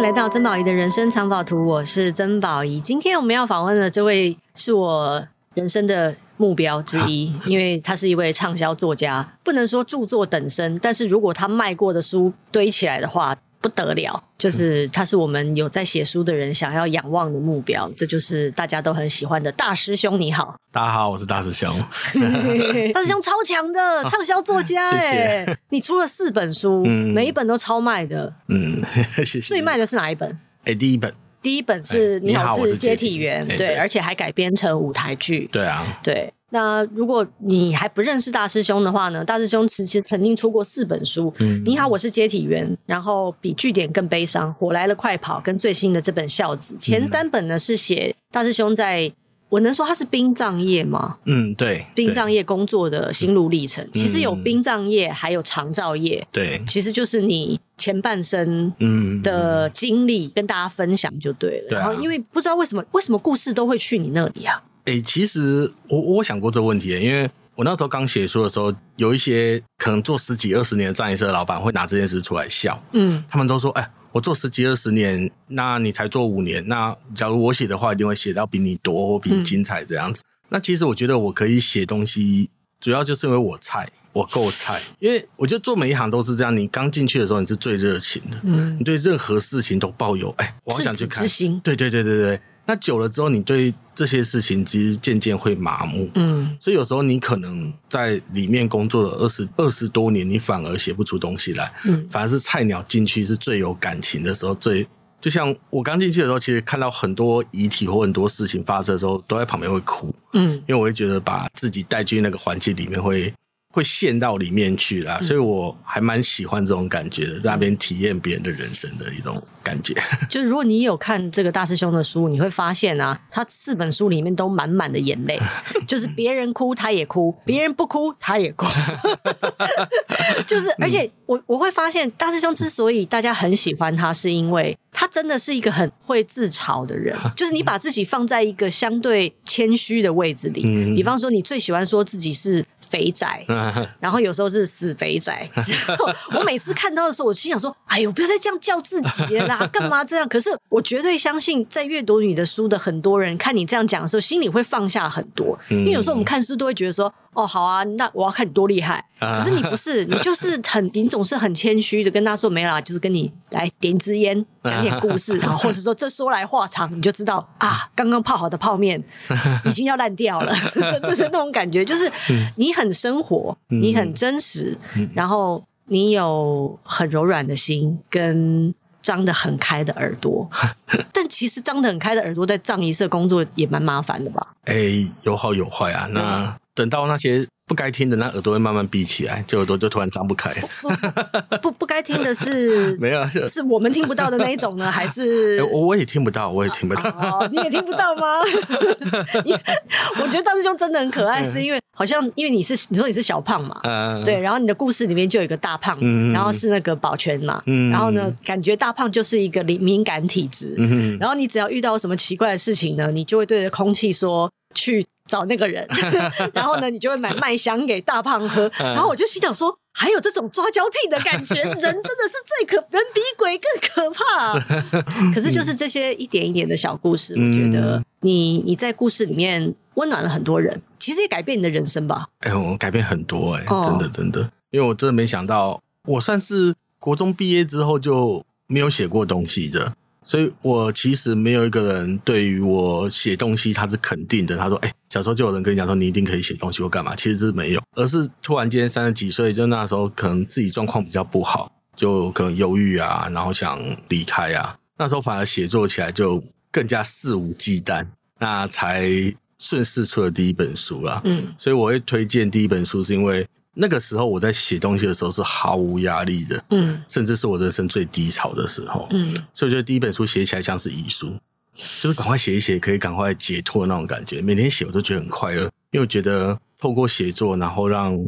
迎来到曾宝仪的人生藏宝图，我是曾宝仪。今天我们要访问的这位是我人生的目标之一，因为他是一位畅销作家，不能说著作等身，但是如果他卖过的书堆起来的话。不得了，就是他是我们有在写书的人想要仰望的目标，这就是大家都很喜欢的大师兄。你好，大家好，我是大师兄。大师兄超强的 畅销作家哎。你出了四本书，嗯，每一本都超卖的，嗯，谢谢。最卖的是哪一本？哎，第一本，第一本是你好，我是接体员，对，而且还改编成舞台剧，对啊，对。那如果你还不认识大师兄的话呢？大师兄其实曾经出过四本书。嗯，你好，我是接体员，然后比据点更悲伤，火来了快跑，跟最新的这本孝子。前三本呢是写大师兄在，我能说他是殡葬业吗？嗯，对，殡葬业工作的心路历程。其实有殡葬业，还有长照业。对，其实就是你前半生嗯的经历跟大家分享就对了。对，然后因为不知道为什么，为什么故事都会去你那里啊？哎、欸，其实我我想过这个问题，因为我那时候刚写书的时候，有一些可能做十几二十年的葬仪社的老板会拿这件事出来笑，嗯，他们都说，哎、欸，我做十几二十年，那你才做五年，那假如我写的话，一定会写到比你多或比你精彩这样子。嗯、那其实我觉得我可以写东西，主要就是因为我菜，我够菜，因为我觉得做每一行都是这样，你刚进去的时候你是最热情的，嗯，你对任何事情都抱有，哎、欸，我好想去看，对对对对对。那久了之后，你对这些事情其实渐渐会麻木，嗯，所以有时候你可能在里面工作了二十二十多年，你反而写不出东西来，嗯，反而是菜鸟进去是最有感情的时候，最就像我刚进去的时候，其实看到很多遗体或很多事情发生的时候，都在旁边会哭，嗯，因为我会觉得把自己带进那个环境里面会。会陷到里面去啦，所以我还蛮喜欢这种感觉的，在那边体验别人的人生的一种感觉。就是如果你有看这个大师兄的书，你会发现啊，他四本书里面都满满的眼泪，就是别人哭他也哭，别人不哭他也哭，就是而且我我会发现大师兄之所以大家很喜欢他，是因为他真的是一个很会自嘲的人，就是你把自己放在一个相对谦虚的位置里，比方说你最喜欢说自己是。肥宅，然后有时候是死肥宅。然后我每次看到的时候，我心想说：“哎呦，不要再这样叫自己了啦，干嘛这样？”可是我绝对相信，在阅读你的书的很多人，看你这样讲的时候，心里会放下很多。因为有时候我们看书都会觉得说。哦，好啊，那我要看你多厉害。可是你不是，你就是很，你总是很谦虚的跟他说没啦，就是跟你来点支烟，讲点故事，然后或者说这说来话长，你就知道啊，刚刚泡好的泡面 已经要烂掉了，就是那种感觉，就是你很生活，你很真实，然后你有很柔软的心跟张得很开的耳朵。但其实张得很开的耳朵在葬仪社工作也蛮麻烦的吧？哎、欸，有好有坏啊，那。等到那些不该听的，那耳朵会慢慢闭起来，这耳朵就突然张不开。不不该听的是 没有，是我们听不到的那一种呢，还是我我也听不到，我也听不到。哦，你也听不到吗？我觉得大师兄真的很可爱，是因为好像因为你是你说你是小胖嘛，嗯，对，然后你的故事里面就有一个大胖，嗯，然后是那个保全嘛，嗯，然后呢，感觉大胖就是一个敏敏感体质，嗯，然后你只要遇到什么奇怪的事情呢，你就会对着空气说去。找那个人，然后呢，你就会买麦香给大胖喝。然后我就心想说，还有这种抓交替的感觉，人真的是最可，人比鬼更可怕。可是就是这些一点一点的小故事，我觉得你你在故事里面温暖了很多人，其实也改变你的人生吧。哎呦，我改变很多哎、欸，真的真的，因为我真的没想到，我算是国中毕业之后就没有写过东西的。所以我其实没有一个人对于我写东西他是肯定的。他说：“哎、欸，小时候就有人跟你讲说你一定可以写东西或干嘛。”其实是没有，而是突然间三十几岁，就那时候可能自己状况比较不好，就可能忧郁啊，然后想离开啊。那时候反而写作起来就更加肆无忌惮，那才顺势出了第一本书啦。嗯，所以我会推荐第一本书，是因为。那个时候我在写东西的时候是毫无压力的，嗯，甚至是我人生最低潮的时候，嗯，所以我觉得第一本书写起来像是遗书，就是赶快写一写，可以赶快解脱的那种感觉。每天写我都觉得很快乐，因为我觉得透过写作，然后让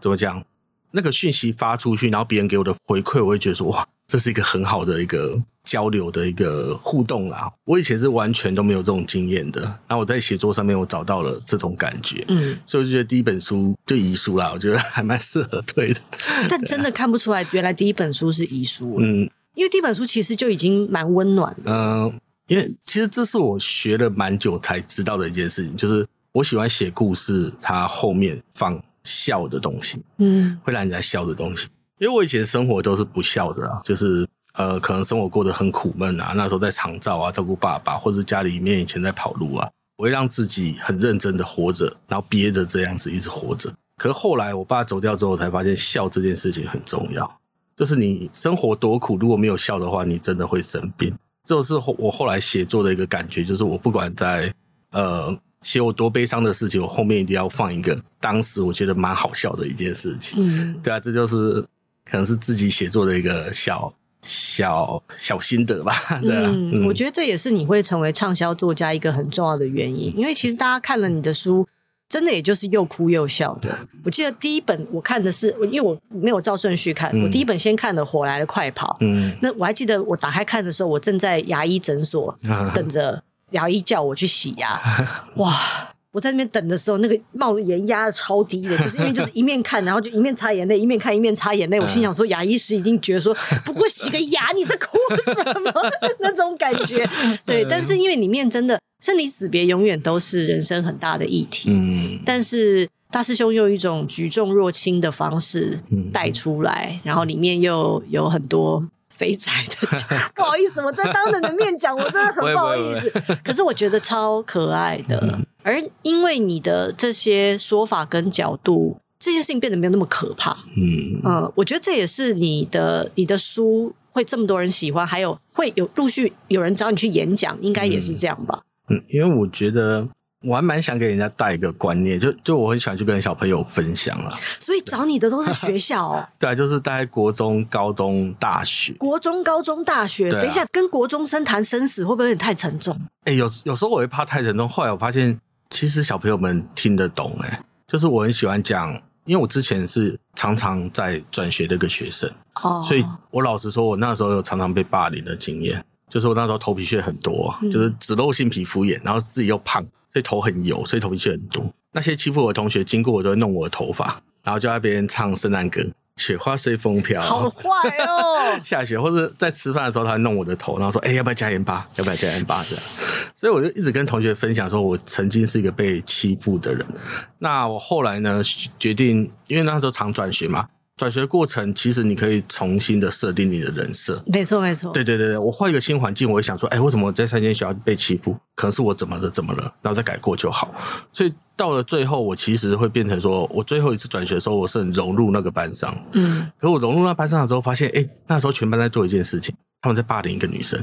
怎么讲，那个讯息发出去，然后别人给我的回馈，我会觉得说哇，这是一个很好的一个。交流的一个互动啦，我以前是完全都没有这种经验的。然后我在写作上面，我找到了这种感觉，嗯，所以我就觉得第一本书就遗书啦，我觉得还蛮适合推的。但真的看不出来，原来第一本书是遗书。嗯，因为第一本书其实就已经蛮温暖的。嗯，因为其实这是我学了蛮久才知道的一件事情，就是我喜欢写故事，它后面放笑的东西，嗯，会让人家笑的东西。因为我以前生活都是不笑的啊，就是呃，可能生活过得很苦闷啊，那时候在长照啊，照顾爸爸，或者家里面以前在跑路啊，我会让自己很认真的活着，然后憋着这样子一直活着。可是后来我爸走掉之后，才发现笑这件事情很重要。就是你生活多苦，如果没有笑的话，你真的会生病。这是我后来写作的一个感觉，就是我不管在呃写我多悲伤的事情，我后面一定要放一个当时我觉得蛮好笑的一件事情。嗯，对啊，这就是可能是自己写作的一个小小小心得吧。对啊，嗯，我觉得这也是你会成为畅销作家一个很重要的原因，因为其实大家看了你的书。真的也就是又哭又笑的。我记得第一本我看的是，因为我没有照顺序看，嗯、我第一本先看了《火来的快跑》。嗯，那我还记得我打开看的时候，我正在牙医诊所 等着牙医叫我去洗牙。哇！我在那边等的时候，那个冒烟压的超低的，就是因为就是一面看，然后就一面擦眼泪，一面看一面擦眼泪。我心想说，牙医师一定觉得说，不过洗个牙，你在哭什么？那种感觉。对，但是因为里面真的生离死别，永远都是人生很大的议题。嗯。但是大师兄用一种举重若轻的方式带出来，然后里面又有很多。肥宅的，不好意思，我在当着你的面讲，我真的很不好意思。可是我觉得超可爱的，嗯、而因为你的这些说法跟角度，这些事情变得没有那么可怕。嗯嗯，我觉得这也是你的你的书会这么多人喜欢，还有会有陆续有人找你去演讲，应该也是这样吧？嗯，因为我觉得。我还蛮想给人家带一个观念，就就我很喜欢去跟小朋友分享啊。所以找你的都是学校哦？对啊，就是大概国中、高中、大学。国中、高中、大学，啊、等一下跟国中生谈生死会不会有点太沉重？哎、欸，有有时候我会怕太沉重，后来我发现其实小朋友们听得懂。哎，就是我很喜欢讲，因为我之前是常常在转学的一个学生哦，所以我老实说，我那时候有常常被霸凌的经验，就是我那时候头皮屑很多，嗯、就是脂漏性皮肤炎，然后自己又胖。所以头很油，所以头皮屑很多。那些欺负我的同学经过，我都会弄我的头发，然后就在别人唱圣诞歌，雪花随风飘，好坏哦。下雪或者在吃饭的时候，他会弄我的头，然后说：“哎、欸，要不要加盐巴？要不要加盐巴？”这样。所以我就一直跟同学分享说，我曾经是一个被欺负的人。那我后来呢，决定，因为那时候常转学嘛。转学过程，其实你可以重新的设定你的人设。没错，没错。对对对对，我换一个新环境，我会想说，哎，为什么我在三间学校被欺负？可能是我怎么了，怎么了？然后再改过就好。所以到了最后，我其实会变成说，我最后一次转学的时候，我是很融入那个班上。嗯。可我融入那班上的时候，发现，哎，那时候全班在做一件事情，他们在霸凌一个女生。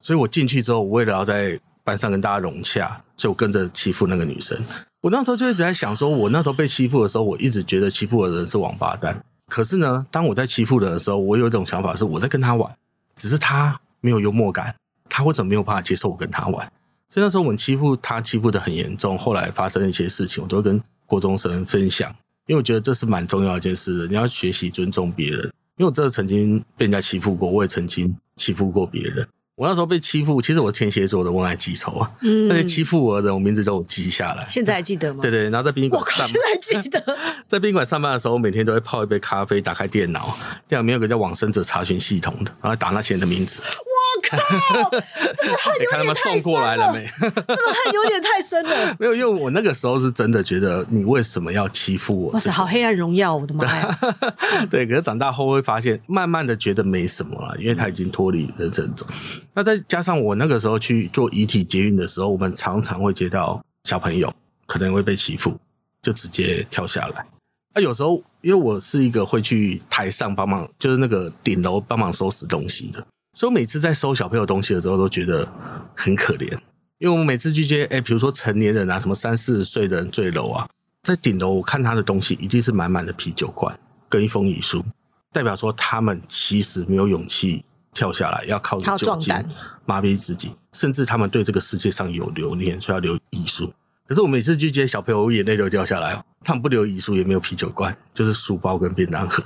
所以我进去之后，我为了要在班上跟大家融洽，所以我跟着欺负那个女生。我那时候就一直在想说，我那时候被欺负的时候，我一直觉得欺负我的人是王八蛋。可是呢，当我在欺负人的时候，我有一种想法是我在跟他玩，只是他没有幽默感，他或者没有办法接受我跟他玩。所以那时候我们欺负他，欺负的很严重。后来发生一些事情，我都会跟郭中生分享，因为我觉得这是蛮重要一件事。你要学习尊重别人，因为我真的曾经被人家欺负过，我也曾经欺负过别人。我那时候被欺负，其实我天蝎座的，我爱记仇啊。嗯，那些欺负我的人，我名字都有记下来。现在还记得吗？对对，然后在宾馆，我靠，现在还记得。在宾馆上班的时候，我每天都会泡一杯咖啡，打开电脑，电脑里面有个叫往生者查询系统的，然后打那些人的名字。我 靠，这个恨有点太深了。这个恨有点太深了。没有，因为我那个时候是真的觉得，你为什么要欺负我？哇塞，好黑暗荣耀，我的妈呀！对，可是长大后会发现，慢慢的觉得没什么了，因为他已经脱离人生中。那再加上我那个时候去做遗体接运的时候，我们常常会接到小朋友可能会被欺负，就直接跳下来。那有时候因为我是一个会去台上帮忙，就是那个顶楼帮忙收拾东西的，所以我每次在收小朋友东西的时候，都觉得很可怜。因为我们每次去接，哎，比如说成年人啊，什么三四十岁的人坠楼啊，在顶楼我看他的东西一定是满满的啤酒罐跟一封遗书，代表说他们其实没有勇气。跳下来要靠着酒精麻痹自己，甚至他们对这个世界上有留念，所以要留遗书。可是我每次去接小朋友，我眼泪都掉下来。他们不留遗书，也没有啤酒罐，就是书包跟便当盒。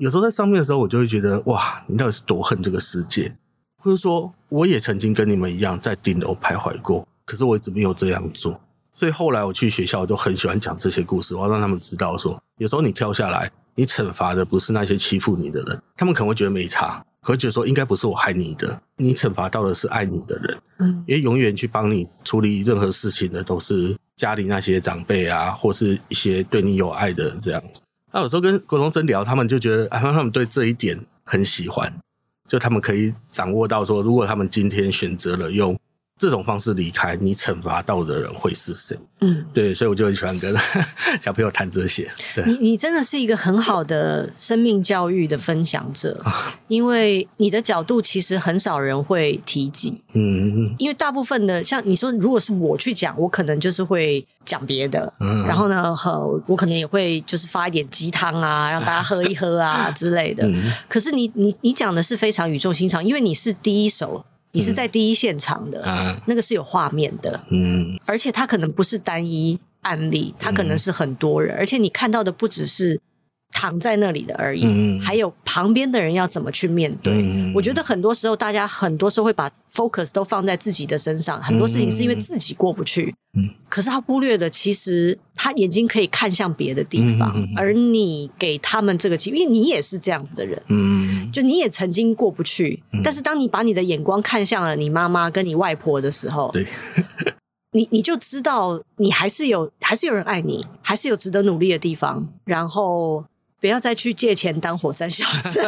有时候在上面的时候，我就会觉得哇，你到底是多恨这个世界？或者说，我也曾经跟你们一样在顶楼徘徊过，可是我一直没有这样做。所以后来我去学校，我都很喜欢讲这些故事，我要让他们知道说，有时候你跳下来，你惩罚的不是那些欺负你的人，他们可能会觉得没差。可觉得说应该不是我害你的，你惩罚到的是爱你的人。嗯，因为永远去帮你处理任何事情的都是家里那些长辈啊，或是一些对你有爱的人这样子。那有时候跟国中生聊，他们就觉得，啊，他们对这一点很喜欢，就他们可以掌握到说，如果他们今天选择了用。这种方式离开，你惩罚到的人会是谁？嗯，对，所以我就很喜欢跟 小朋友谈这些。对，你你真的是一个很好的生命教育的分享者，因为你的角度其实很少人会提及。嗯，因为大部分的像你说，如果是我去讲，我可能就是会讲别的。嗯，然后呢，我可能也会就是发一点鸡汤啊，让大家喝一喝啊之类的。嗯，可是你你你讲的是非常语重心长，因为你是第一手。你是在第一现场的，那个是有画面的，嗯，而且它可能不是单一案例，它可能是很多人，嗯、而且你看到的不只是躺在那里的而已，嗯、还有旁边的人要怎么去面对。嗯、我觉得很多时候大家很多时候会把 focus 都放在自己的身上，很多事情是因为自己过不去，嗯，可是他忽略了其实他眼睛可以看向别的地方，嗯、而你给他们这个机会，因为你也是这样子的人，嗯，就你也曾经过不去，嗯、但是当你把你的眼光看向了你妈妈跟你外婆的时候，对，你你就知道你还是有还是有人爱你，还是有值得努力的地方，然后。不要再去借钱当火山小子。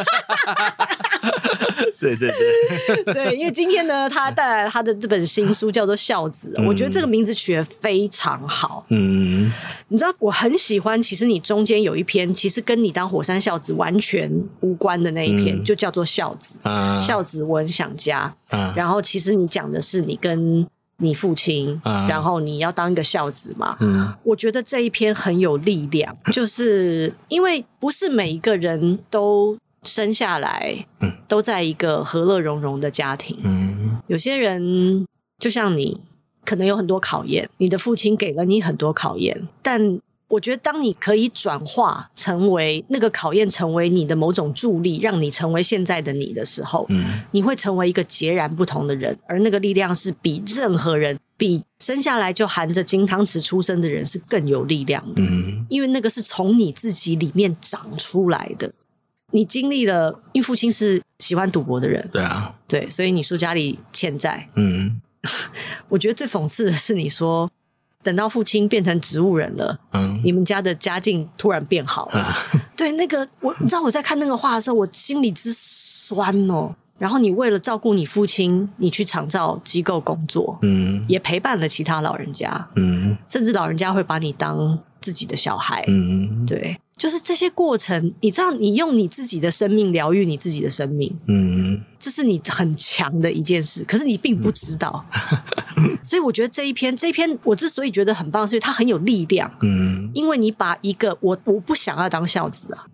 对 对对，对，因为今天呢，他带来了他的这本新书，叫做《孝子》。嗯、我觉得这个名字取得非常好。嗯，你知道我很喜欢，其实你中间有一篇，其实跟你当火山孝子完全无关的那一篇，嗯、就叫做《孝子》。啊、孝子，我很想家。啊、然后，其实你讲的是你跟。你父亲，嗯、然后你要当一个孝子嘛？嗯，我觉得这一篇很有力量，就是因为不是每一个人都生下来，嗯，都在一个和乐融融的家庭，嗯，有些人就像你，可能有很多考验，你的父亲给了你很多考验，但。我觉得，当你可以转化成为那个考验，成为你的某种助力，让你成为现在的你的时候，嗯，你会成为一个截然不同的人，而那个力量是比任何人，比生下来就含着金汤匙出生的人是更有力量的，嗯，因为那个是从你自己里面长出来的。你经历了，因为父亲是喜欢赌博的人，对啊，对，所以你说家里欠债，嗯，我觉得最讽刺的是你说。等到父亲变成植物人了，嗯，你们家的家境突然变好了。嗯、对，那个我，你知道我在看那个画的时候，我心里之酸哦。然后你为了照顾你父亲，你去长照机构工作，嗯，也陪伴了其他老人家，嗯，甚至老人家会把你当自己的小孩，嗯，对。就是这些过程，你知道，你用你自己的生命疗愈你自己的生命，嗯，这是你很强的一件事。可是你并不知道，嗯、所以我觉得这一篇，这一篇我之所以觉得很棒，是因为它很有力量，嗯，因为你把一个我我不想要当孝子啊，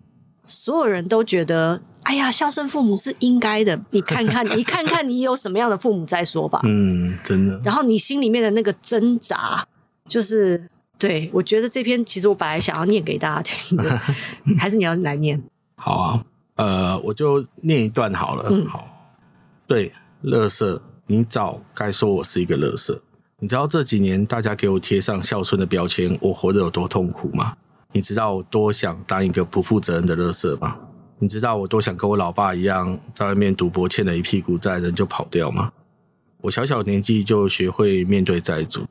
所有人都觉得，哎呀，孝顺父母是应该的。你看看，你看看你有什么样的父母再说吧，嗯，真的。然后你心里面的那个挣扎，就是。对，我觉得这篇其实我本来想要念给大家听的，还是你要来念？好啊，呃，我就念一段好了。嗯、好，对，垃圾，你早该说我是一个垃圾。你知道这几年大家给我贴上孝顺的标签，我活得有多痛苦吗？你知道我多想当一个不负责任的垃圾吗？你知道我多想跟我老爸一样，在外面赌博欠了一屁股债，人就跑掉吗？我小小年纪就学会面对债主。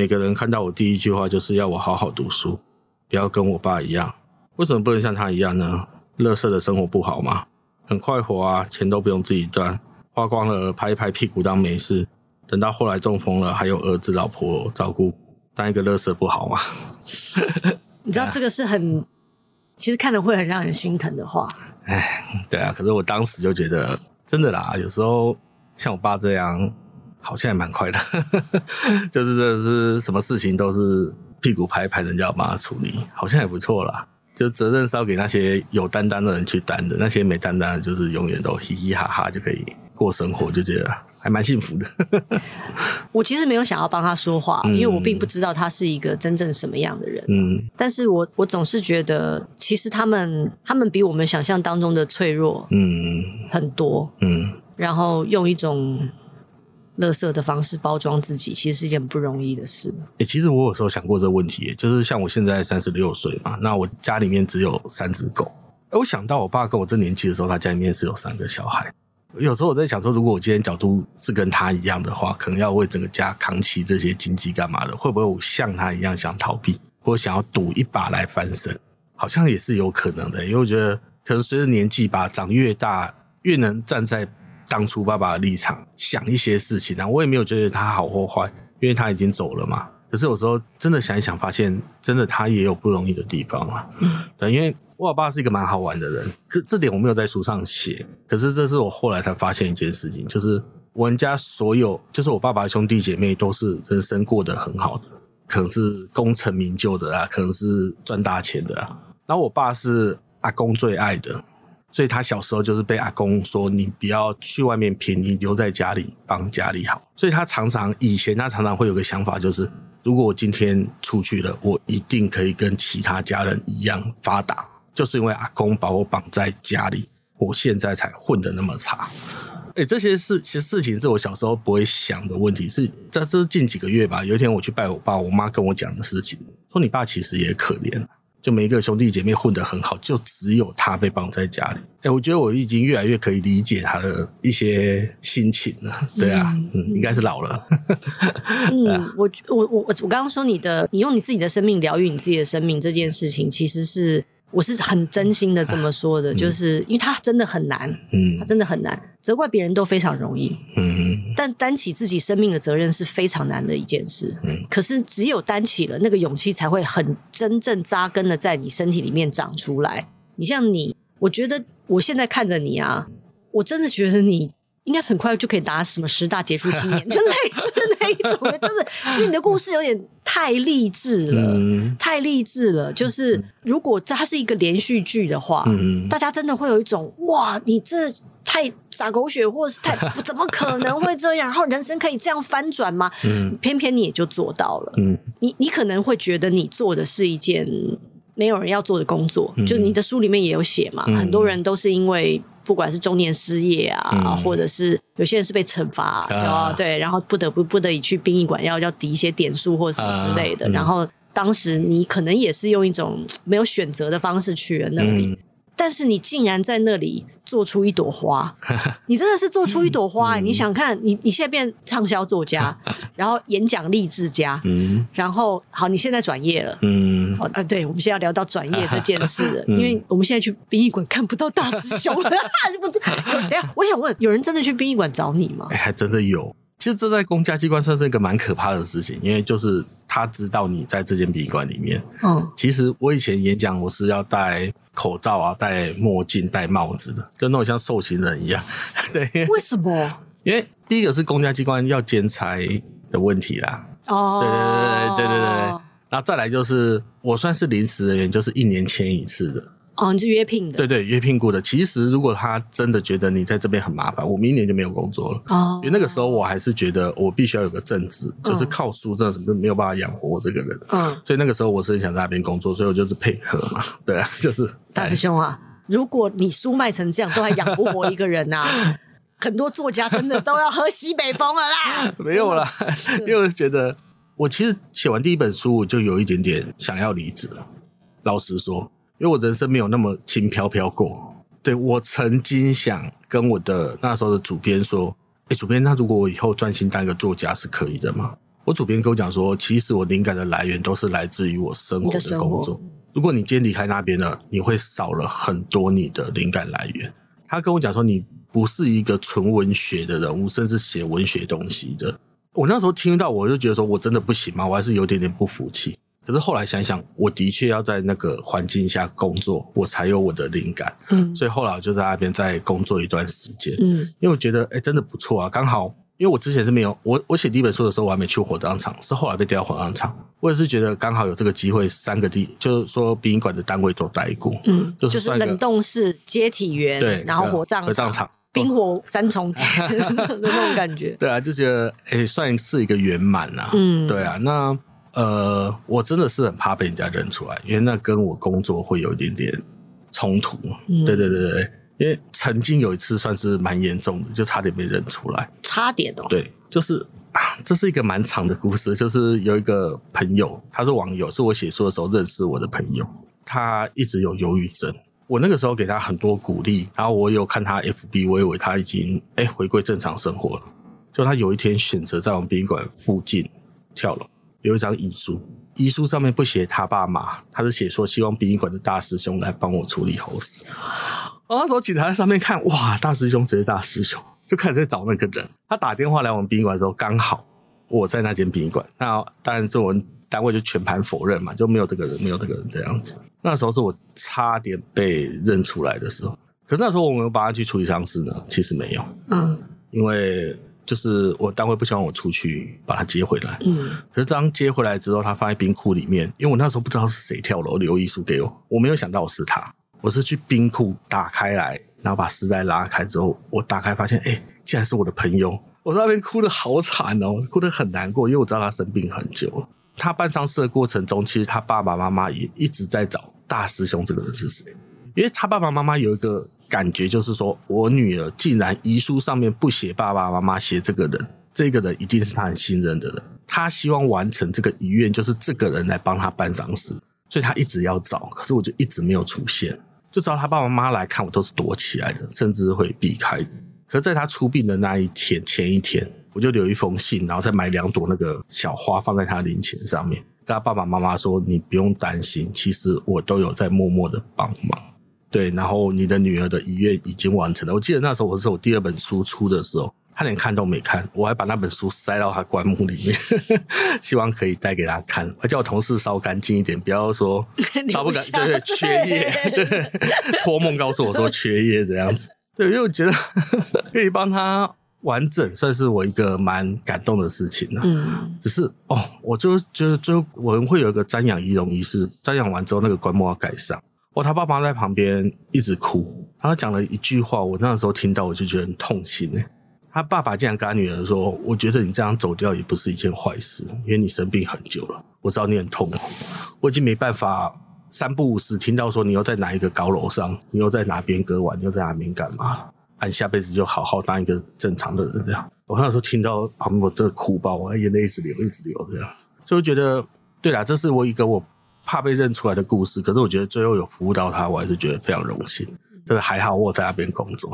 每个人看到我第一句话就是要我好好读书，不要跟我爸一样。为什么不能像他一样呢？乐色的生活不好吗？很快活啊，钱都不用自己赚，花光了拍一拍屁股当没事。等到后来中风了，还有儿子老婆照顾，当一个乐色不好吗？你知道这个是很，其实看着会很让人心疼的话。哎，对啊，可是我当时就觉得真的啦，有时候像我爸这样。好像也蛮快的，就是这是什么事情都是屁股拍拍，人家要帮他处理，好像也不错啦。就责任是要给那些有担当的人去担的，那些没担当的，就是永远都 嘻嘻哈哈就可以过生活，就觉得还蛮幸福的。我其实没有想要帮他说话，因为我并不知道他是一个真正什么样的人。嗯，但是我我总是觉得，其实他们他们比我们想象当中的脆弱，嗯，很多，嗯，然后用一种。垃圾的方式包装自己，其实是一件不容易的事。哎、其实我有时候想过这个问题，就是像我现在三十六岁嘛，那我家里面只有三只狗。哎，我想到我爸跟我这年纪的时候，他家里面是有三个小孩。有时候我在想说，如果我今天角度是跟他一样的话，可能要为整个家扛起这些经济干嘛的，会不会我像他一样想逃避，或想要赌一把来翻身？好像也是有可能的，因为我觉得可能随着年纪吧，长越大，越能站在当初爸爸的立场想一些事情然后。我也没有觉得他好或坏，因为他已经走了嘛。可是有时候真的想一想，发现真的他也有不容易的地方啊。嗯，对，因为。我老爸是一个蛮好玩的人，这这点我没有在书上写，可是这是我后来才发现一件事情，就是我们家所有，就是我爸爸的兄弟姐妹都是人生过得很好的，可能是功成名就的啊，可能是赚大钱的啊。然后我爸是阿公最爱的，所以他小时候就是被阿公说，你不要去外面拼，你留在家里帮家里好。所以他常常以前他常常会有个想法，就是如果我今天出去了，我一定可以跟其他家人一样发达。就是因为阿公把我绑在家里，我现在才混得那么差。哎、这些事其实事情是我小时候不会想的问题，是在这近几个月吧。有一天我去拜我爸，我妈跟我讲的事情，说你爸其实也可怜，就每一个兄弟姐妹混得很好，就只有他被绑在家里。哎、欸，我觉得我已经越来越可以理解他的一些心情了。对啊，嗯，嗯应该是老了。嗯，我我我我我刚刚说你的，你用你自己的生命疗愈你自己的生命这件事情，其实是。我是很真心的这么说的，就是因为他真的很难，嗯，他真的很难，责怪别人都非常容易，嗯，但担起自己生命的责任是非常难的一件事，嗯，可是只有担起了，那个勇气才会很真正扎根的在你身体里面长出来。你像你，我觉得我现在看着你啊，我真的觉得你应该很快就可以达什么十大杰出青年，就类似那一种的，就是因为你的故事有点。太励志了，嗯、太励志了！就是如果它是一个连续剧的话，嗯、大家真的会有一种哇，你这太洒狗血，或者是太怎么可能会这样？然后人生可以这样翻转吗？嗯、偏偏你也就做到了。嗯、你你可能会觉得你做的是一件没有人要做的工作，嗯、就你的书里面也有写嘛，嗯、很多人都是因为。不管是中年失业啊，嗯、或者是有些人是被惩罚，啊、对，然后不得不不得已去殡仪馆要要抵一些点数或者什么之类的。啊。嗯、然后当时你可能也是用一种没有选择的方式去了那里，嗯、但是你竟然在那里。做出一朵花，你真的是做出一朵花，欸。嗯、你想看，你你现在变畅销作家，然后演讲励志家，嗯，然后好，你现在转业了，嗯，好啊，对，我们现在要聊到转业这件事 因为我们现在去殡仪馆看不到大师兄了。等下，我想问，有人真的去殡仪馆找你吗？哎、欸，还真的有。其实这在公家机关算是一个蛮可怕的事情，因为就是他知道你在这间殡仪馆里面。嗯，其实我以前演讲我是要戴口罩啊、戴墨镜、戴帽子的，就那种像受刑人一样。对，为什么？因为第一个是公家机关要兼差的问题啦。哦，对对对对对对对。然后再来就是我算是临时人员，就是一年签一次的。哦，你是约聘的？对对，约聘过的。其实如果他真的觉得你在这边很麻烦，我明年就没有工作了。哦，因为那个时候我还是觉得我必须要有个正职，就是靠书真的是没有办法养活我这个人。嗯，所以那个时候我是很想在那边工作，所以我就是配合嘛。对啊，就是大师兄啊，如果你书卖成这样都还养不活一个人啊，很多作家真的都要喝西北风了啦。没有啦，因为我觉得我其实写完第一本书，我就有一点点想要离职了。老实说。因为我人生没有那么轻飘飘过，对，我曾经想跟我的那时候的主编说：“哎，主编，那如果我以后专心当一个作家是可以的吗？”我主编跟我讲说：“其实我灵感的来源都是来自于我生活的工作。如果你今天离开那边了，你会少了很多你的灵感来源。”他跟我讲说：“你不是一个纯文学的人物，甚至写文学东西的。”我那时候听到，我就觉得说我真的不行吗？我还是有点点不服气。可是后来想想，我的确要在那个环境下工作，我才有我的灵感。嗯，所以后来我就在那边再工作一段时间。嗯，因为我觉得，哎、欸，真的不错啊。刚好，因为我之前是没有我我写第一本书的时候，我还没去火葬场，是后来被调到火葬场。我也是觉得刚好有这个机会，三个地就是说殡仪馆的单位都待过。嗯，就是算冷冻室、接体员，对，然后火葬火葬场、冰火三重天的 那种感觉。对啊，就觉得哎、欸，算是一个圆满啊。嗯，对啊，那。呃，我真的是很怕被人家认出来，因为那跟我工作会有一点点冲突。嗯、对对对对，因为曾经有一次算是蛮严重的，就差点被认出来。差点哦。对，就是啊，这是一个蛮长的故事。就是有一个朋友，他是网友，是我写书的时候认识我的朋友，他一直有忧郁症。我那个时候给他很多鼓励，然后我有看他 FB，我以为他已经哎、欸、回归正常生活了。就他有一天选择在我们宾馆附近跳楼，有一张遗书，遗书上面不写他爸妈，他是写说希望殡仪馆的大师兄来帮我处理后事。我那时候警察在上面看，哇，大师兄，这是大师兄，就开始在找那个人。他打电话来我们殡仪馆的时候，刚好我在那间殡仪馆。那当然，这我们单位就全盘否认嘛，就没有这个人，没有这个人这样子。那时候是我差点被认出来的时候。可是那时候我们把他去处理丧事呢，其实没有。嗯，因为就是我单位不希望我出去把他接回来。嗯，可是当接回来之后，他放在冰库里面，因为我那时候不知道是谁跳楼留遗书给我，我没有想到我是他。我是去冰库打开来，然后把尸袋拉开之后，我打开发现，哎、欸，竟然是我的朋友！我在那边哭的好惨哦，哭得很难过，因为我知道他生病很久了。他办丧事的过程中，其实他爸爸妈妈也一直在找大师兄这个人是谁，因为他爸爸妈妈有一个感觉，就是说我女儿竟然遗书上面不写爸爸妈妈，写这个人，这个人一定是他很信任的人，他希望完成这个遗愿，就是这个人来帮他办丧事，所以他一直要找，可是我就一直没有出现。就知道他爸爸妈妈来看我都是躲起来的，甚至会避开。可是在他出殡的那一天，前一天，我就留一封信，然后再买两朵那个小花放在他灵前上面，跟他爸爸妈妈说：“你不用担心，其实我都有在默默的帮忙。”对，然后你的女儿的遗愿已经完成了。我记得那时候我是我第二本书出的时候。她连看都没看，我还把那本书塞到她棺木里面，希望可以带给她看。我叫我同事烧干净一点，不要说 烧不干，对对，缺页，对，托梦告诉我说缺页这样子。对，因为我觉得可以帮她完整，算是我一个蛮感动的事情了。嗯，只是哦，我就觉得最后我们会有一个瞻仰仪容仪式，瞻仰完之后那个棺木要盖上。我，他爸妈在旁边一直哭，他讲了一句话，我那时候听到我就觉得很痛心哎。他爸爸竟然跟他女儿说：“我觉得你这样走掉也不是一件坏事，因为你生病很久了，我知道你很痛苦，我已经没办法三不五时听到说你又在哪一个高楼上，你又在哪边割腕，你又在哪边干嘛？你下辈子就好好当一个正常的人这样。”我那时候听到，啊，我真的哭爆，我眼泪一直流，一直流这样。所以我觉得，对啦，这是我一个我怕被认出来的故事，可是我觉得最后有服务到他，我还是觉得非常荣幸。这个还好，我在那边工作。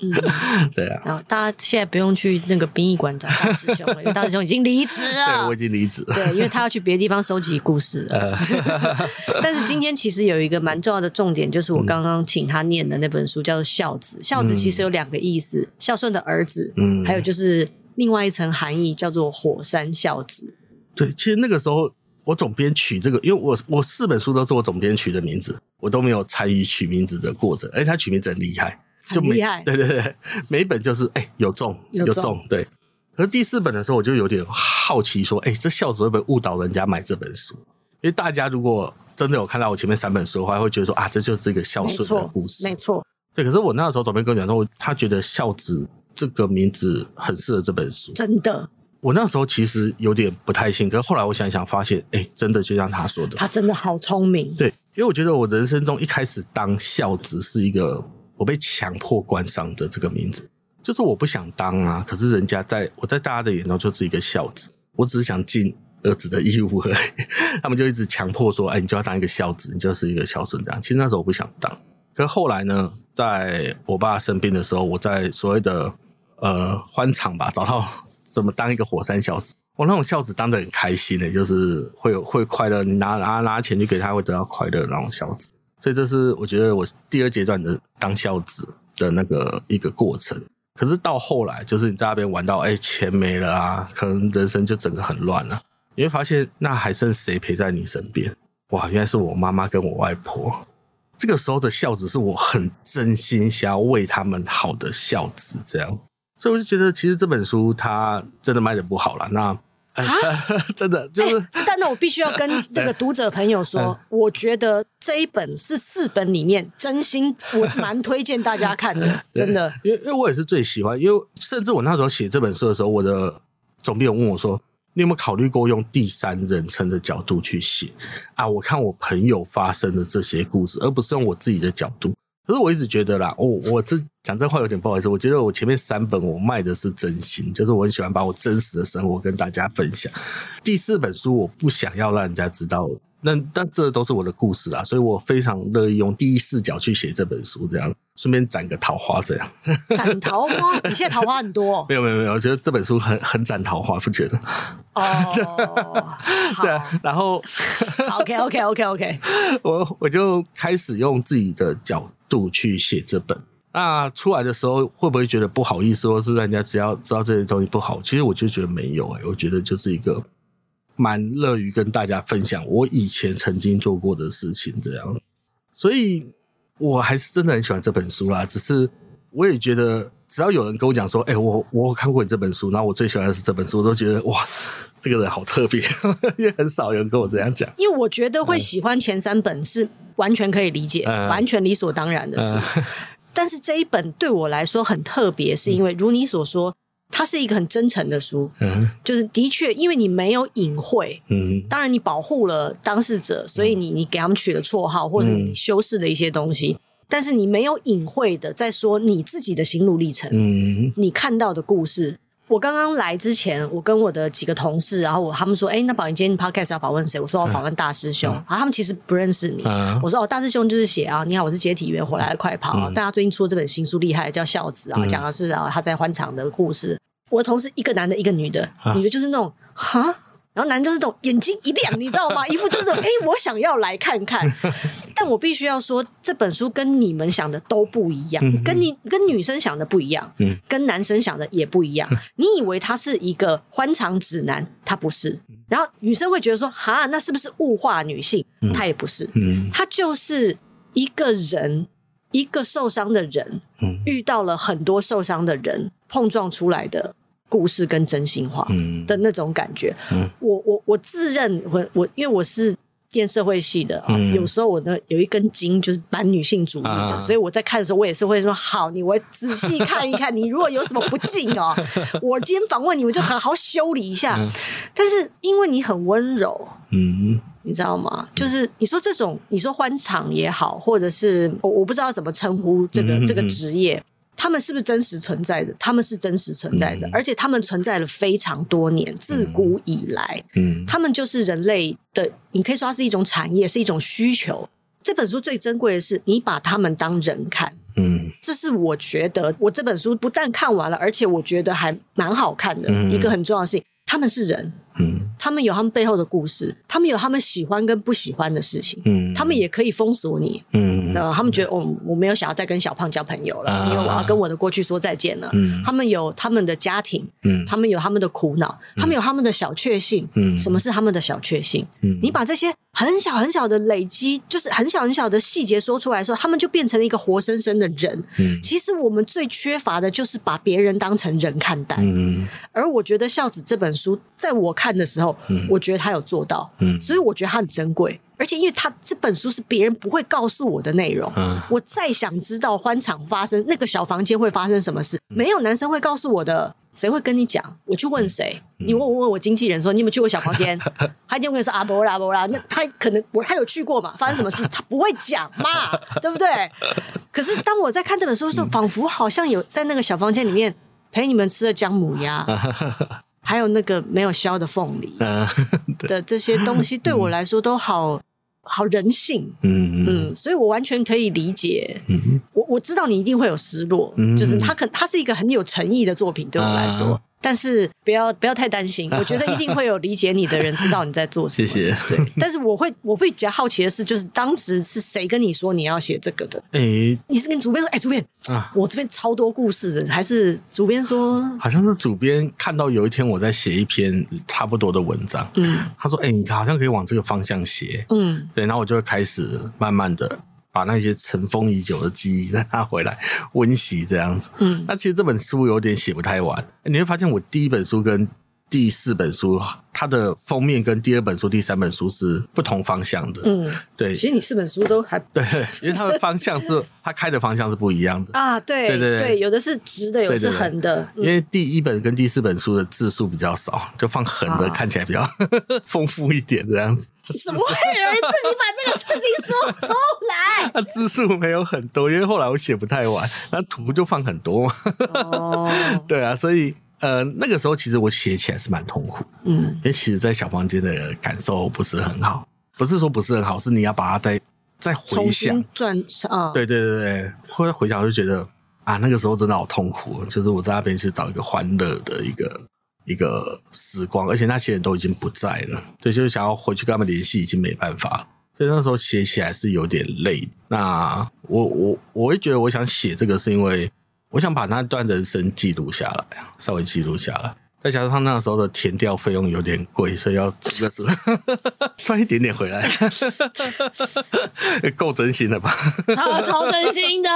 嗯，对啊。然后大家现在不用去那个殡仪馆找大师兄了，因为大师兄已经离职了。对，我已经离职了。对，因为他要去别的地方收集故事了。但是今天其实有一个蛮重要的重点，就是我刚刚请他念的那本书，叫做《孝子》。孝子其实有两个意思：孝顺的儿子，嗯，还有就是另外一层含义，叫做火山孝子。对，其实那个时候。我总编取这个，因为我我四本书都是我总编取的名字，我都没有参与取名字的过程。而且他取名字很厉害，就每厉害。对对对，每一本就是哎、欸、有中有中，有中对。可是第四本的时候，我就有点好奇，说，哎、欸，这孝子会不会误导人家买这本书？因为大家如果真的有看到我前面三本书的话，会觉得说啊，这就是一个孝顺的故事，没错。对，可是我那时候总编跟我讲说，他觉得孝子这个名字很适合这本书，真的。我那时候其实有点不太信，可是后来我想想，发现，哎、欸，真的就像他说的，他真的好聪明。对，因为我觉得我人生中一开始当孝子是一个我被强迫冠上的这个名字，就是我不想当啊，可是人家在我在大家的眼中就是一个孝子，我只是想尽儿子的义务而已，他们就一直强迫说，哎、欸，你就要当一个孝子，你就是一个孝顺这样。其实那时候我不想当，可是后来呢，在我爸生病的时候，我在所谓的呃欢场吧找到。怎么当一个火山孝子？我那种孝子当得很开心的、就是会有会快乐，你拿拿拿钱去给他，会得到快乐那种孝子。所以这是我觉得我第二阶段的当孝子的那个一个过程。可是到后来，就是你在那边玩到哎、钱没了啊，可能人生就整个很乱了。你会发现，那还剩谁陪在你身边？哇，原来是我妈妈跟我外婆。这个时候的孝子是我很真心想要为他们好的孝子，这样。所以我就觉得，其实这本书它真的卖的不好了。那、欸、真的就是、欸，但那我必须要跟 那个读者朋友说，欸、我觉得这一本是四本里面真心我蛮推荐大家看的，真的。因为因为我也是最喜欢，因为甚至我那时候写这本书的时候，我的总编有问我说：“你有没有考虑过用第三人称的角度去写啊？”我看我朋友发生的这些故事，而不是用我自己的角度。可是我一直觉得啦，我，我这讲这话有点不好意思。我觉得我前面三本我卖的是真心，就是我很喜欢把我真实的生活跟大家分享。第四本书我不想要让人家知道那但这都是我的故事啊，所以我非常乐意用第一视角去写这本书，这样顺便斩个桃花，这样 斩桃花。你现在桃花很多？没有没有没有，我觉得这本书很很斩桃花，不觉得？哦，对啊，然后 OK OK OK OK，我我就开始用自己的角度去写这本。那出来的时候会不会觉得不好意思，或是人家只要知道这些东西不好？其实我就觉得没有哎、欸，我觉得就是一个。蛮乐于跟大家分享我以前曾经做过的事情，这样，所以我还是真的很喜欢这本书啦。只是我也觉得，只要有人跟我讲说：“哎、欸，我我看过你这本书，然后我最喜欢的是这本书。”我都觉得哇，这个人好特别，因为很少有人跟我这样讲。因为我觉得会喜欢前三本是完全可以理解，嗯、完全理所当然的事。嗯、但是这一本对我来说很特别，是因为如你所说。它是一个很真诚的书，嗯，就是的确，因为你没有隐晦，嗯，当然你保护了当事者，所以你你给他们取了绰号或者你修饰了一些东西，但是你没有隐晦的在说你自己的心路历程，嗯，你看到的故事。我刚刚来之前，我跟我的几个同事，然后我他们说，哎，那宝你今天 podcast 要访问谁？我说我访问大师兄，然后他们其实不认识你，我说哦，大师兄就是写啊，你好，我是解体员回来的快跑，但他最近出了这本新书，厉害，叫孝子啊，讲的是啊他在欢场的故事。我的同事一个男的，一个女的，女的就是那种哈，然后男的就是那种眼睛一亮，你知道吗？一副就是那种哎，我想要来看看。但我必须要说，这本书跟你们想的都不一样，跟你跟女生想的不一样，跟男生想的也不一样。你以为他是一个欢场指南，他不是。然后女生会觉得说，哈，那是不是物化女性？他也不是，他就是一个人，一个受伤的人，遇到了很多受伤的人。碰撞出来的故事跟真心话的那种感觉，嗯、我我我自认我我因为我是电社会系的啊，嗯、有时候我呢有一根筋就是蛮女性主义的，啊、所以我在看的时候我也是会说好，你我仔细看一看，你如果有什么不敬哦，我今天访问你，我就好好修理一下。嗯、但是因为你很温柔，嗯，你知道吗？就是你说这种你说欢场也好，或者是我我不知道怎么称呼这个、嗯、这个职业。他们是不是真实存在的？他们是真实存在的，嗯、而且他们存在了非常多年，自古以来，嗯，他们就是人类的，你可以说它是一种产业，是一种需求。这本书最珍贵的是，你把他们当人看，嗯，这是我觉得我这本书不但看完了，而且我觉得还蛮好看的、嗯、一个很重要的事情。他们是人。嗯，他们有他们背后的故事，他们有他们喜欢跟不喜欢的事情，嗯，他们也可以封锁你，嗯，呃，他们觉得哦，我没有想要再跟小胖交朋友了，啊、因为我要跟我的过去说再见了，嗯，他们有他们的家庭，嗯，他们有他们的苦恼，嗯、他们有他们的小确幸，嗯，什么是他们的小确幸？嗯，你把这些很小很小的累积，就是很小很小的细节说出来说，他们就变成了一个活生生的人，嗯，其实我们最缺乏的就是把别人当成人看待，嗯，而我觉得《孝子》这本书，在我看。看的时候，嗯、我觉得他有做到，嗯、所以我觉得他很珍贵，而且因为他这本书是别人不会告诉我的内容，嗯、我再想知道欢场发生那个小房间会发生什么事，嗯、没有男生会告诉我的，谁会跟你讲？我去问谁？嗯、你问我问我经纪人说，你有没有去过小房间？他一定会说阿伯啦阿伯啦，那他可能我他有去过嘛？发生什么事 他不会讲嘛？对不对？可是当我在看这本书的时候，嗯、仿佛好像有在那个小房间里面陪你们吃了姜母鸭。还有那个没有削的凤梨 的这些东西，对我来说都好好人性，嗯嗯，所以我完全可以理解。我我知道你一定会有失落，就是他可他是一个很有诚意的作品，对我来说。但是不要不要太担心，我觉得一定会有理解你的人知道你在做什么。谢谢。对，但是我会我会比较好奇的是，就是当时是谁跟你说你要写这个的？哎，你是跟主编说？哎，主编啊，我这边超多故事的，还是主编说？好像是主编看到有一天我在写一篇差不多的文章，嗯，他说：“哎，你好像可以往这个方向写。”嗯，对，然后我就会开始慢慢的。把那些尘封已久的记忆再拿回来温习，这样子。嗯，那其实这本书有点写不太完，你会发现我第一本书跟第四本书，它的封面跟第二本书、第三本书是不同方向的。嗯，对。其实你四本书都还 对，因为它的方向是 它开的方向是不一样的啊。对对对对，有的是直的，有的是横的。因为第一本跟第四本书的字数比较少，就放横的，看起来比较 丰富一点这样子。怎么会有人自己把这个事情说出来？他字数没有很多，因为后来我写不太完，那图就放很多嘛。哦，对啊，所以。呃，那个时候其实我写起来是蛮痛苦，嗯，因为其实，在小房间的感受不是很好。不是说不是很好，是你要把它再再回想转啊。对对对对，后来回想就觉得啊，那个时候真的好痛苦，就是我在那边是找一个欢乐的一个一个时光，而且那些人都已经不在了，对就是想要回去跟他们联系，已经没办法。所以那时候写起来是有点累。那我我我会觉得，我想写这个是因为我想把那段人生记录下来，稍微记录下来。再加上他那时候的填调费用有点贵，所以要出个书 赚一点点回来，够真心的吧？超超真心的，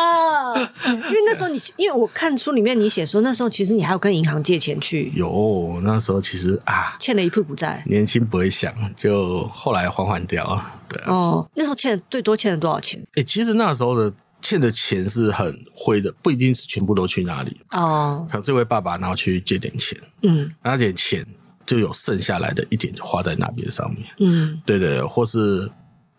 因为那时候你，因为我看书里面你写说，那时候其实你还要跟银行借钱去。有，那时候其实啊，欠了一屁股债。年轻不会想，就后来还还掉了。对啊。哦，那时候欠最多欠了多少钱？哎、欸，其实那时候的。欠的钱是很灰的，不一定是全部都去哪里。哦。可能这位爸爸然后去借点钱，嗯，那点钱就有剩下来的一点就花在那边上面，嗯，对对，或是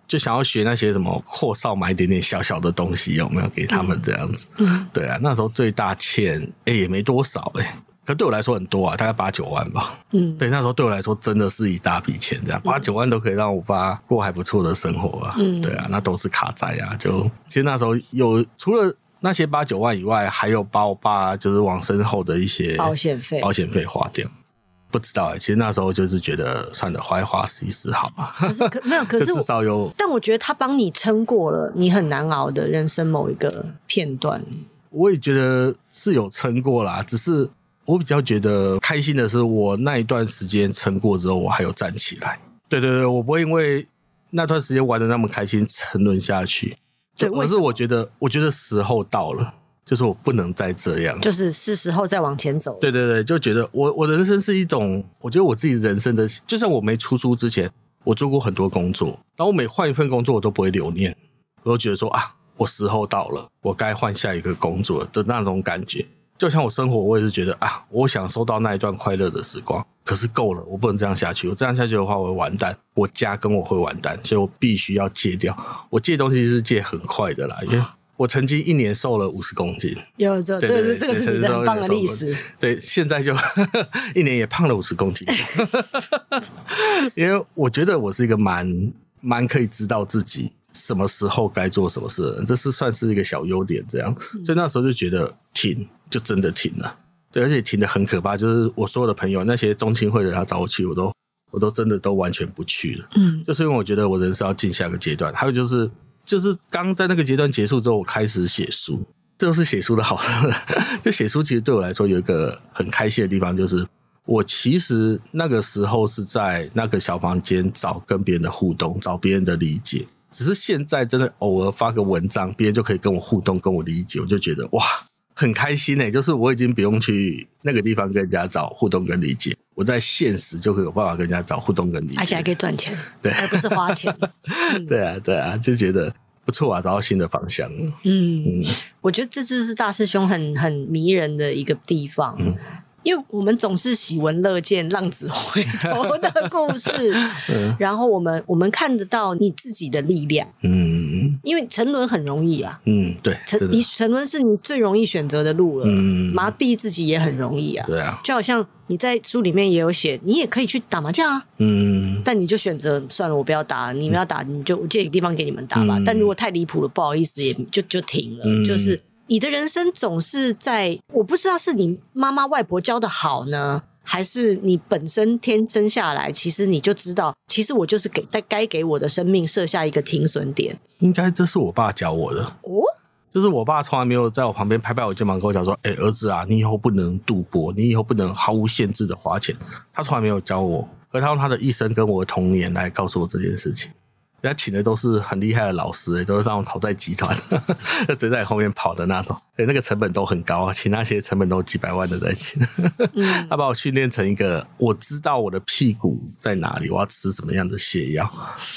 就想要学那些什么阔少买一点点小小的东西，有没有？给他们这样子？嗯，对啊，那时候最大欠哎、欸、也没多少哎、欸。可对我来说很多啊，大概八九万吧。嗯，对，那时候对我来说真的是一大笔钱，这样八九万都可以让我爸过还不错的生活啊。嗯，对啊，那都是卡债啊。就其实那时候有除了那些八九万以外，还有把我爸就是往身后的一些保险费、保险费花掉。不知道哎、欸，其实那时候就是觉得算了，花一花试一试好嘛。可是可没有，可是至少有。但我觉得他帮你撑过了你很难熬的人生某一个片段。我也觉得是有撑过啦，只是。我比较觉得开心的是，我那一段时间撑过之后，我还有站起来。对对对，我不会因为那段时间玩的那么开心沉沦下去。对，而是我觉得，我觉得时候到了，就是我不能再这样，就是是时候再往前走。对对对，就觉得我我人生是一种，我觉得我自己人生的，就像我没出书之前，我做过很多工作，然后我每换一份工作，我都不会留念，我都觉得说啊，我时候到了，我该换下一个工作的那种感觉。就像我生活，我也是觉得啊，我享受到那一段快乐的时光，可是够了，我不能这样下去。我这样下去的话，我会完蛋，我家跟我会完蛋，所以我必须要戒掉。我戒东西是戒很快的啦，因为我曾经一年瘦了五十公斤。有这这个是这个是很棒的历史。对，现在就 一年也胖了五十公斤，因为我觉得我是一个蛮蛮可以知道自己什么时候该做什么事的人，这是算是一个小优点。这样，所以那时候就觉得停。就真的停了，对，而且停得很可怕。就是我所有的朋友，那些中青会的人要找我去，我都我都真的都完全不去了。嗯，就是因为我觉得我人生要进下个阶段。还有就是，就是刚在那个阶段结束之后，我开始写书，这就是写书的好处。就写书其实对我来说有一个很开心的地方，就是我其实那个时候是在那个小房间找跟别人的互动，找别人的理解。只是现在真的偶尔发个文章，别人就可以跟我互动，跟我理解，我就觉得哇。很开心呢、欸，就是我已经不用去那个地方跟人家找互动跟理解，我在现实就可以有办法跟人家找互动跟理解，而且还可以赚钱，对，而不是花钱。对啊，对啊，就觉得不错啊，找到新的方向。嗯，嗯，我觉得这就是大师兄很很迷人的一个地方。嗯。因为我们总是喜闻乐见浪子回头的故事，嗯、然后我们我们看得到你自己的力量，嗯，因为沉沦很容易啊，嗯，对，沉你沉沦是你最容易选择的路了，嗯，麻痹自己也很容易啊，对啊，就好像你在书里面也有写，你也可以去打麻将啊，嗯，但你就选择算了，我不要打，你们要打你就借个地方给你们打吧，嗯、但如果太离谱了，不好意思，也就就停了，嗯、就是。你的人生总是在，我不知道是你妈妈外婆教的好呢，还是你本身天生下来，其实你就知道，其实我就是给在该给我的生命设下一个停损点。应该这是我爸教我的哦，就是我爸从来没有在我旁边拍拍我肩膀跟我讲说：“哎、欸，儿子啊，你以后不能赌博，你以后不能毫无限制的花钱。”他从来没有教我，而他用他的一生跟我的童年来告诉我这件事情。人家请的都是很厉害的老师，都是那种讨债集团，就追在后面跑的那种。对，那个成本都很高啊，请那些成本都几百万的在请。嗯、他把我训练成一个，我知道我的屁股在哪里，我要吃什么样的泻药。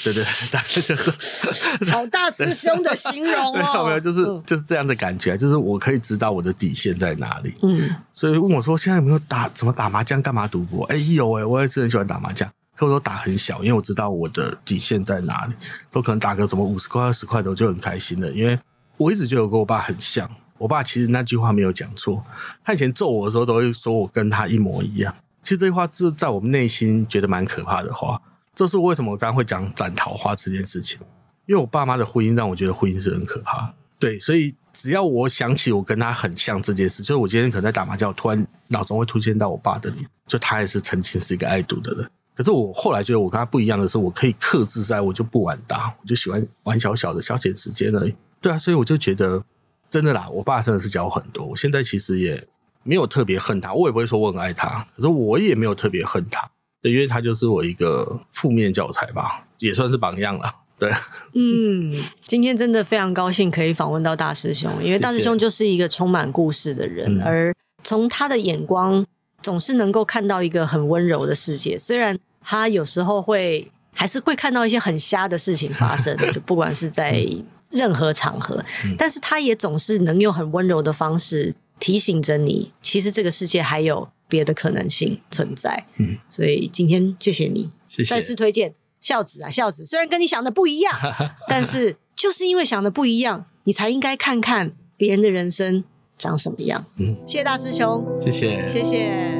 对对对，大概就是好大师兄的形容哦。没有，就是就是这样的感觉，就是我可以知道我的底线在哪里。嗯，所以问我说，现在有没有打怎么打麻将，干嘛赌博？哎、欸，有哎、欸，我也是很喜欢打麻将。可我都打很小，因为我知道我的底线在哪里，都可能打个什么五十块、二十块的，我就很开心了。因为我一直觉得我跟我爸很像，我爸其实那句话没有讲错，他以前揍我的时候都会说我跟他一模一样。其实这句话是在我们内心觉得蛮可怕的话，这是为什么我刚刚会讲斩桃花这件事情，因为我爸妈的婚姻让我觉得婚姻是很可怕。对，所以只要我想起我跟他很像这件事，就是我今天可能在打麻将，突然脑中会出现到我爸的脸，就他也是曾经是一个爱赌的人。可是我后来觉得我跟他不一样的是，我可以克制在，我就不玩大，我就喜欢玩小小的消遣时间而已。对啊，所以我就觉得真的啦，我爸真的是教我很多。我现在其实也没有特别恨他，我也不会说我很爱他，可是我也没有特别恨他，对因为他就是我一个负面教材吧，也算是榜样了。对，嗯，今天真的非常高兴可以访问到大师兄，因为大师兄就是一个充满故事的人，谢谢。而从他的眼光总是能够看到一个很温柔的世界，虽然他有时候会还是会看到一些很瞎的事情发生，就不管是在任何场合，嗯、但是他也总是能用很温柔的方式提醒着你，其实这个世界还有别的可能性存在。嗯，所以今天谢谢你，谢谢，再次推荐。孝子啊，孝子，虽然跟你想的不一样，但是就是因为想的不一样，你才应该看看别人的人生长什么样。嗯，谢谢大师兄，谢谢，谢谢。